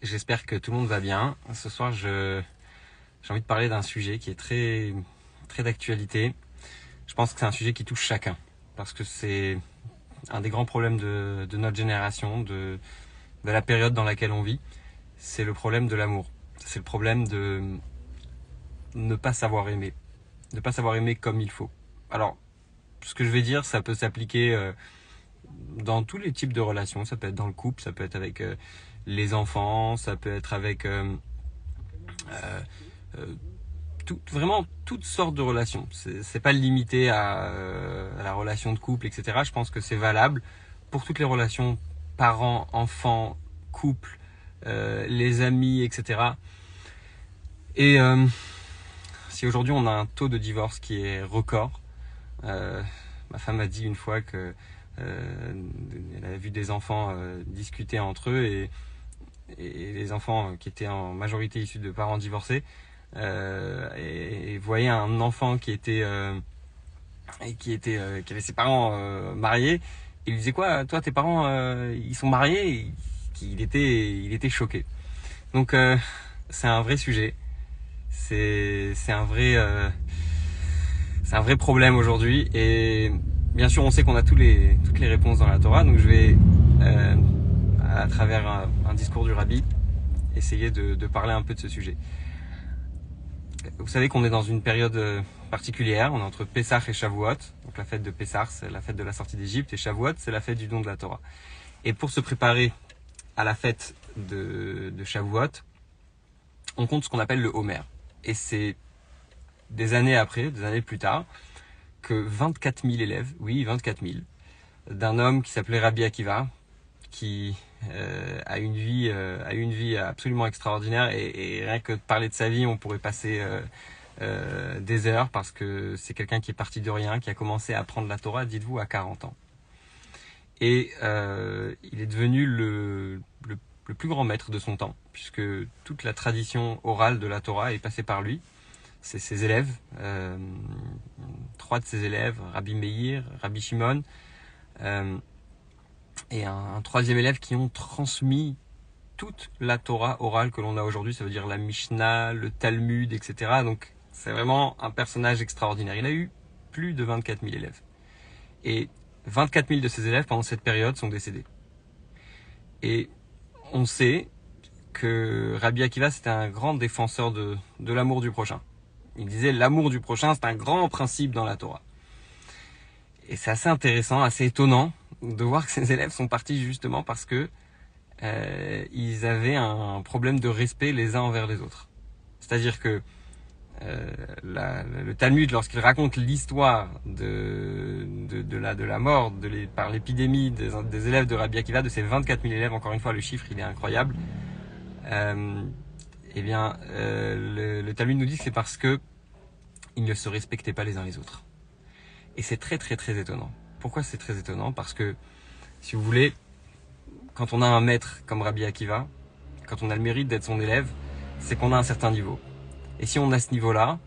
J'espère que tout le monde va bien. Ce soir, j'ai envie de parler d'un sujet qui est très, très d'actualité. Je pense que c'est un sujet qui touche chacun. Parce que c'est un des grands problèmes de, de notre génération, de, de la période dans laquelle on vit. C'est le problème de l'amour. C'est le problème de ne pas savoir aimer. Ne pas savoir aimer comme il faut. Alors, ce que je vais dire, ça peut s'appliquer euh, dans tous les types de relations. Ça peut être dans le couple, ça peut être avec euh, les enfants, ça peut être avec euh, euh, vraiment toutes sortes de relations. C'est pas limité à, la relation de couple, etc. Je pense que c'est valable pour toutes les relations parents, enfants, couple, les amis, etc. Et si aujourd'hui on a un taux de divorce qui est record, ma femme m'a dit une fois que elle avait vu des enfants euh, discuter entre eux et, et les enfants qui étaient en majorité issus de parents divorcés euh, et, et voyaient un enfant qui était euh, et qui était euh, qui avait ses parents euh, mariés. Il lui disait quoi toi tes parents euh, ils sont mariés? Et il était il était choqué. Donc euh, c'est un vrai sujet. C'est c'est un vrai euh, c'est un vrai problème aujourd'hui. Et bien sûr on sait qu'on a tous les toutes les réponses dans la Torah donc je vais euh, à travers un, discours du rabbi essayer de, de parler un peu de ce sujet. Vous savez qu'on est dans une période euh, particulière on est entre Pessah et Shavuot donc la fête de Pessah c'est la fête de la sortie d'Égypte et Shavuot c'est la fête du don de la Torah. Et pour se préparer à la fête de, de Shavuot on compte ce qu'on appelle le Homer. Et c'est des années après, des années plus tard, que 24 000 élèves, oui 24 000, d'un homme qui s'appelait Rabbi Akiva, qui euh, a une vie, euh, a une vie absolument extraordinaire et, rien que de parler de sa vie, on pourrait passer euh, des heures parce que c'est quelqu'un qui est parti de rien, qui a commencé à apprendre la Torah, dites-vous, à 40 ans. Et il est devenu le, le, plus grand maître de son temps, puisque toute la tradition orale de la Torah est passée par lui c'est ses élèves, trois de ses élèves, Rabbi Meir, Rabbi Shimon, euh, et un, troisième élève qui ont transmis toute la Torah orale que l'on a aujourd'hui, ça veut dire la Mishnah, le Talmud, etc. Donc c'est vraiment un personnage extraordinaire. Il a eu plus de 24 000 élèves. Et 24 000 de ses élèves pendant cette période sont décédés. Et on sait que Rabbi Akiva c'était un grand défenseur de, de l'amour du prochain. Il disait l'amour du prochain, c'est un grand principe dans la Torah. Et c'est assez intéressant, assez étonnant de voir que ces élèves sont partis justement parce que euh, ils avaient un problème de respect les uns envers les autres. C'est-à-dire que euh, le Talmud, lorsqu'il raconte l'histoire de, de, la, de la mort par l'épidémie des, des, élèves de Rabbi Akiva, de ces 24 000 élèves, encore une fois, le chiffre il est incroyable. Euh, eh bien, euh, le, le, Talmud nous dit que c'est parce que ils ne se respectaient pas les uns les autres. Et c'est très très très étonnant. Pourquoi c'est très étonnant? Parce que, si vous voulez, quand on a un maître comme Rabbi Akiva, quand on a le mérite d'être son élève, c'est qu'on a un certain niveau. Et si on a ce niveau-là,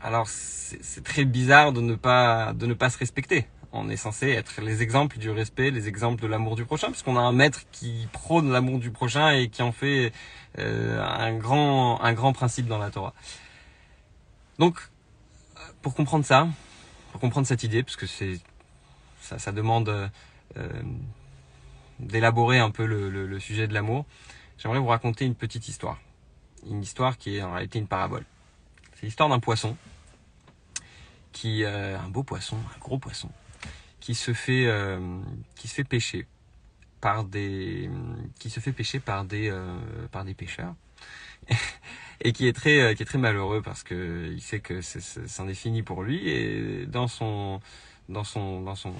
alors c'est très bizarre de ne pas de ne pas se respecter. On est censé être les exemples du respect, les exemples de l'amour du prochain, puisqu'on a un maître qui prône l'amour du prochain et qui en fait euh, un grand principe dans la Torah. Donc, pour comprendre ça, pour comprendre cette idée, parce que c'est ça, demande euh, d'élaborer un peu le sujet de l'amour, j'aimerais vous raconter une petite histoire. Une histoire qui est en réalité une parabole. C'est l'histoire d'un poisson qui, euh, un beau poisson, un gros poisson, qui se fait, euh, qui se fait pêcher par des, qui se fait par des, euh, par des pêcheurs. et qui est très qui est très malheureux parce que il sait que c'en est, fini pour lui et dans son dans son dans son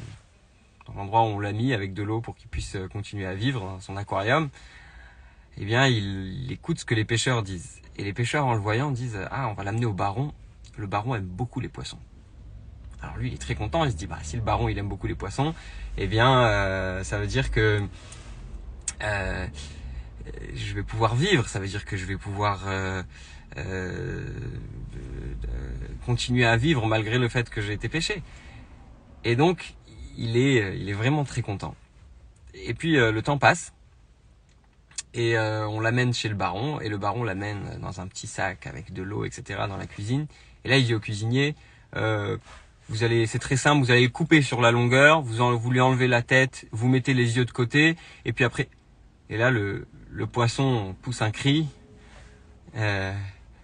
l'endroit où on l'a mis avec de l'eau pour qu'il puisse continuer à vivre dans son aquarium eh bien il, écoute ce que les pêcheurs disent. Et les pêcheurs en le voyant disent ah on va l'amener au baron. Le baron aime beaucoup les poissons alors lui il est très content il se dit bah si le baron il aime beaucoup les poissons eh bien euh, ça veut dire que euh, je vais pouvoir vivre, ça veut dire que je vais pouvoir euh, euh, continuer à vivre malgré le fait que j'ai été pêché. Et donc, il est, il est vraiment très content. Et puis, euh, le temps passe. et euh, on l'amène chez le baron et le baron l'amène dans un petit sac avec de l'eau, etc. dans la cuisine. Et là, il dit au cuisinier, euh, vous allez, c'est très simple, vous allez couper sur la longueur, vous, en, vous lui enlevez la tête, vous mettez les yeux de côté, et puis après, et là le, le poisson pousse un cri euh,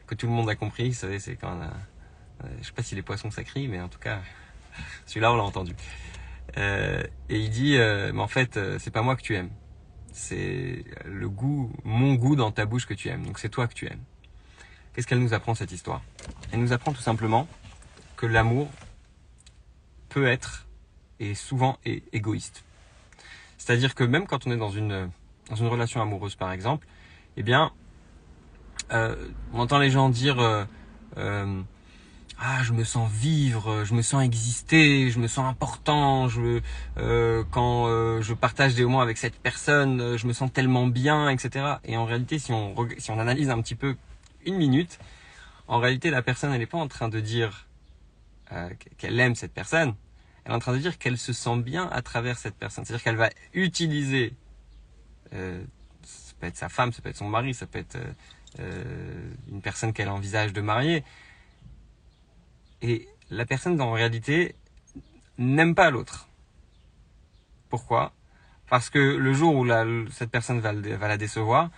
que tout le monde a compris. Vous savez, c'est quand, euh, je sais pas si les poissons ça crie, mais en tout cas, celui-là on l'a entendu. Euh, et il dit, euh, mais en fait, c'est pas moi que tu aimes, c'est le goût, mon goût dans ta bouche que tu aimes. Donc c'est toi que tu aimes. Qu'est-ce qu'elle nous apprend cette histoire? Elle nous apprend tout simplement que l'amour peut être et souvent est égoïste. C'est-à-dire que même quand on est dans une dans une relation amoureuse par exemple, eh bien, euh, on entend les gens dire euh, euh, ah je me sens vivre, je me sens exister, je me sens important, je quand je partage des moments avec cette personne, je me sens tellement bien, etc. Et en réalité, si on si on analyse un petit peu une minute, en réalité la personne elle n'est pas en train de dire qu'elle aime cette personne, elle est en train de dire qu'elle se sent bien à travers cette personne. C'est-à-dire qu'elle va utiliser, euh, ça peut être sa femme, ça peut être son mari, ça peut être euh, une personne qu'elle envisage de marier. Et la personne, en réalité, n'aime pas l'autre. Pourquoi? Parce que le jour où cette personne va, la décevoir,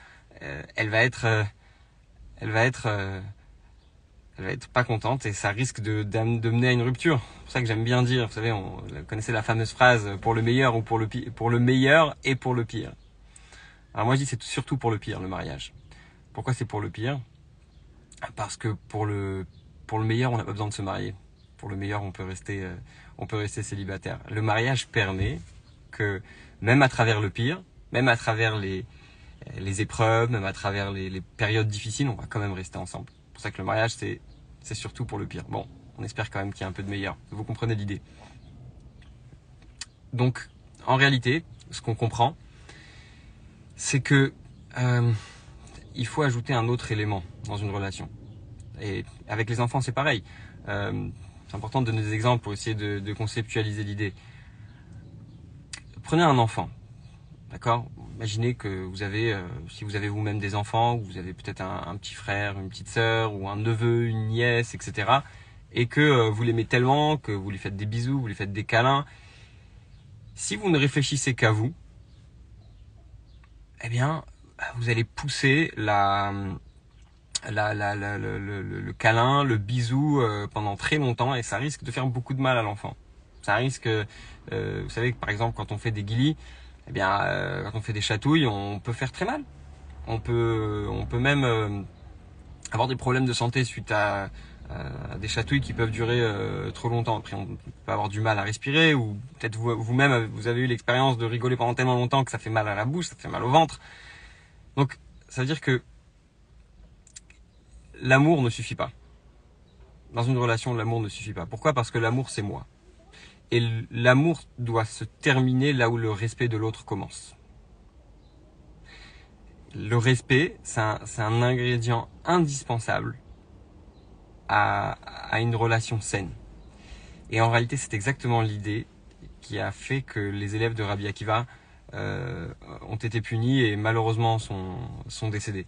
euh, elle va être, euh, elle va être elle va être pas contente et ça risque de, mener à une rupture. C'est pour ça que j'aime bien dire, vous savez, on vous connaissez la fameuse phrase pour le meilleur ou pour le pire, pour le meilleur et pour le pire. Alors moi je dis c'est surtout pour le pire le mariage. Pourquoi c'est pour le pire? Parce que pour le pour le meilleur on n'a pas besoin de se marier. Pour le meilleur on peut rester euh, on peut rester célibataire. Le mariage permet que même à travers le pire, même à travers les les épreuves, même à travers les, les périodes difficiles, on va quand même rester ensemble. Que le mariage, c'est, c'est surtout pour le pire. Bon, on espère quand même qu'il y a un peu de meilleur. Vous comprenez l'idée. Donc, en réalité, ce qu'on comprend, c'est que euh, il faut ajouter un autre élément dans une relation. Et avec les enfants, c'est pareil. Euh, c'est important de donner des exemples pour essayer de conceptualiser l'idée. Prenez un enfant, d'accord imaginez que vous avez, euh, si vous avez vous-même des enfants, vous avez peut-être un, petit frère, une petite sœur, ou un neveu, une nièce, etc. Et que euh, vous l'aimez tellement, que vous lui faites des bisous, vous lui faites des câlins. Si vous ne réfléchissez qu'à vous, eh bien, vous allez pousser le, câlin, le bisou euh, pendant très longtemps, et ça risque de faire beaucoup de mal à l'enfant. Ça risque, vous savez, par exemple, quand on fait des guilis, eh bien, euh, quand on fait des chatouilles, on peut faire très mal. On peut, on peut même euh, avoir des problèmes de santé suite à, à des chatouilles qui peuvent durer euh, trop longtemps. Après, on peut avoir du mal à respirer ou peut-être vous, vous-même, vous avez eu l'expérience de rigoler pendant tellement longtemps que ça fait mal à la bouche, ça fait mal au ventre. Donc, ça veut dire que l'amour ne suffit pas. Dans une relation, l'amour ne suffit pas. Pourquoi? Parce que l'amour, c'est moi. Et l'amour doit se terminer là où le respect de l'autre commence. Le respect, c'est un, ingrédient indispensable à, une relation saine. Et en réalité, c'est exactement l'idée qui a fait que les élèves de Rabbi Akiva euh, ont été punis et malheureusement sont, sont décédés.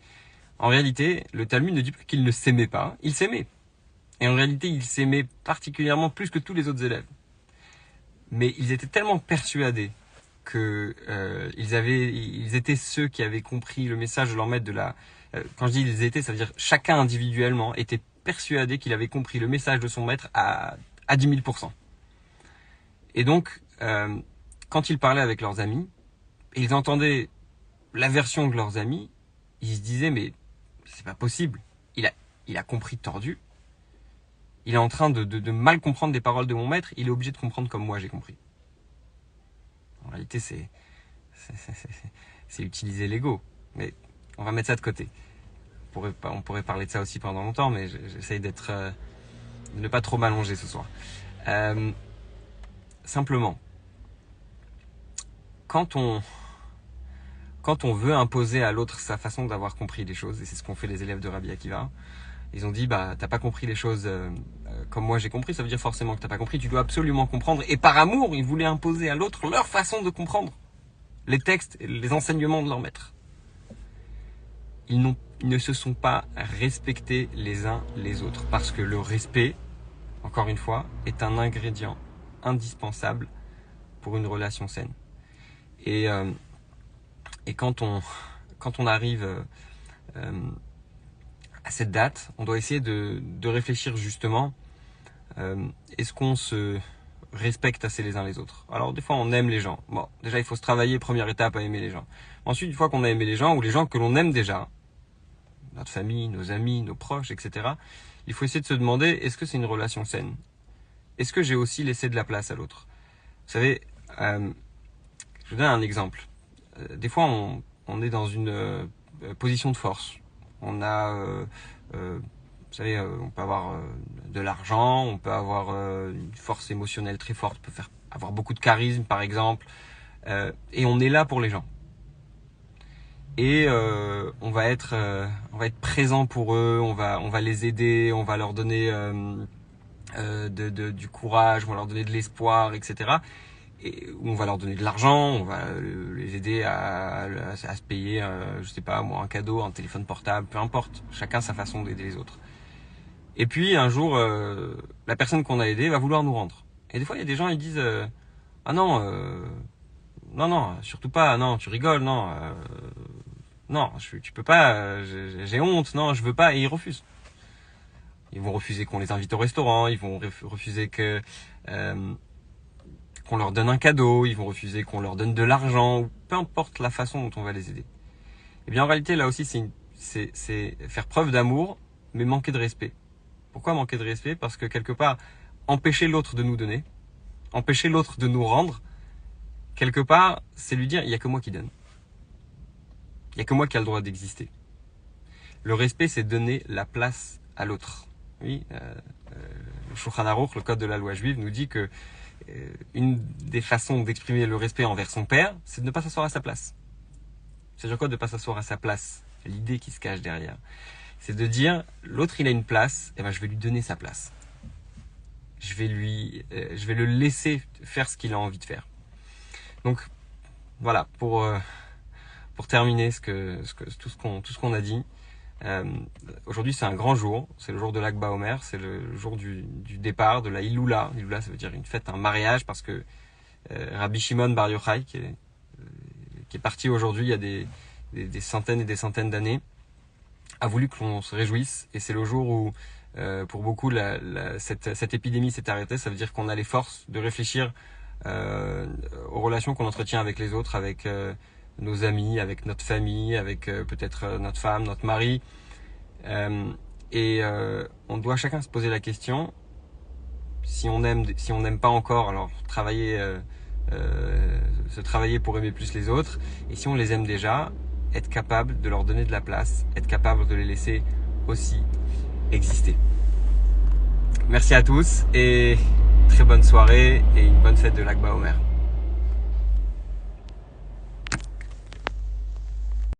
En réalité, le Talmud ne dit plus qu'ils ne s'aimaient pas, ils s'aimaient. Et en réalité, ils s'aimaient particulièrement plus que tous les autres élèves mais ils étaient tellement persuadés que euh, ils avaient, ils étaient ceux qui avaient compris le message de leur maître de la. Euh, quand je dis ils étaient, ça veut dire chacun individuellement était persuadé qu'il avait compris le message de son maître à à 10 000% Et donc, euh, quand ils parlaient avec leurs amis, ils entendaient la version de leurs amis, ils se disaient mais c'est pas possible. Il a, il a compris tordu il est en train de, mal comprendre des paroles de mon maître, il est obligé de comprendre comme moi j'ai compris. En réalité, c'est utiliser l'ego. Mais on va mettre ça de côté. On pourrait, on pourrait parler de ça aussi pendant longtemps, mais j'essaye d'être euh, de ne pas trop m'allonger ce soir. Euh, simplement, quand on quand on veut imposer à l'autre sa façon d'avoir compris les choses, et c'est ce qu'ont fait les élèves de Rabbi Akiva, ils ont dit bah t'as pas compris les choses euh, euh, comme moi j'ai compris, ça veut dire forcément que t'as pas compris, tu dois absolument comprendre. Et par amour, ils voulaient imposer à l'autre leur façon de comprendre les textes les enseignements de leur maître. ils, ils ne se sont pas respectés les uns les autres. Parce que le respect, encore une fois, est un ingrédient indispensable pour une relation saine. Et, euh, et quand, on, quand on arrive euh, euh, à cette date, on doit essayer de, de réfléchir justement, est-ce qu'on se respecte assez les uns les autres? Alors des fois on aime les gens. Bon, déjà il faut se travailler, première étape à aimer les gens. Ensuite, une fois qu'on a aimé les gens, ou les gens que l'on aime déjà, notre famille, nos amis, nos proches, etc., il faut essayer de se demander, est-ce que c'est une relation saine? Est-ce que j'ai aussi laissé de la place à l'autre? Vous savez, euh, je vous donne un exemple. Euh, des fois, on, on, est dans une euh, position de force. On a, euh, euh, vous savez, on peut avoir de l'argent, on peut avoir une force émotionnelle très forte, on peut faire avoir beaucoup de charisme, par exemple, et on est là pour les gens. Et on va être, on va être présent pour eux, on va, on va les aider, on va leur donner du courage, on va leur donner de l'espoir, etc on va leur donner de l'argent, on va les aider à, se payer, euh, je sais pas moi, un cadeau, un téléphone portable, peu importe. Chacun sa façon d'aider les autres. Et puis un jour, euh, la personne qu'on a aidée va vouloir nous rendre. Et des fois, il y a des gens ils disent euh, ah non, non non, surtout pas, non, tu rigoles, non, non, tu peux pas, j'ai honte, non, je veux pas, et ils refusent. Ils vont refuser qu'on les invite au restaurant, ils vont refuser que qu'on leur donne un cadeau, ils vont refuser qu'on leur donne de l'argent, ou peu importe la façon dont on va les aider. Eh bien, en réalité, là aussi, c'est faire preuve d'amour, mais manquer de respect. Pourquoi manquer de respect? Parce que quelque part, empêcher l'autre de nous donner, empêcher l'autre de nous rendre, quelque part, c'est lui dire, il n'y a que moi qui donne. Il n'y a que moi qui a le droit d'exister. Le respect, c'est donner la place à l'autre. Oui, euh, euh, le le code de la loi juive, nous dit que une des façons d'exprimer le respect envers son père, c'est de ne pas s'asseoir à sa place. C'est-à-dire quoi de ne pas s'asseoir à sa place? L'idée qui se cache derrière. C'est de dire, l'autre il a une place, et eh ben je vais lui donner sa place. Je vais lui, euh, je vais le laisser faire ce qu'il a envie de faire. Donc, voilà, pour, euh, pour terminer ce que, ce que, tout ce qu'on a dit. Euh, Aujourd'hui, c'est un grand jour. C'est le jour de l'Akba Omer. C'est le jour du, départ de la Iloula. Iloula, ça veut dire une fête, un mariage, parce que euh, Rabbi Shimon Bar Yochai, qui est, euh, qui est parti aujourd'hui il y a des, centaines et des centaines d'années, a voulu que l'on se réjouisse. Et c'est le jour où, pour beaucoup, cette, cette, épidémie s'est arrêtée. Ça veut dire qu'on a les forces de réfléchir aux relations qu'on entretient avec les autres, avec nos amis, avec notre famille, avec euh, peut-être euh, notre femme, notre mari. Euh, et on doit chacun se poser la question si on aime, si on n'aime pas encore, alors travailler, se travailler pour aimer plus les autres. Et si on les aime déjà, être capable de leur donner de la place, être capable de les laisser aussi exister. Merci à tous et très bonne soirée et une bonne fête de l'Akba Omer.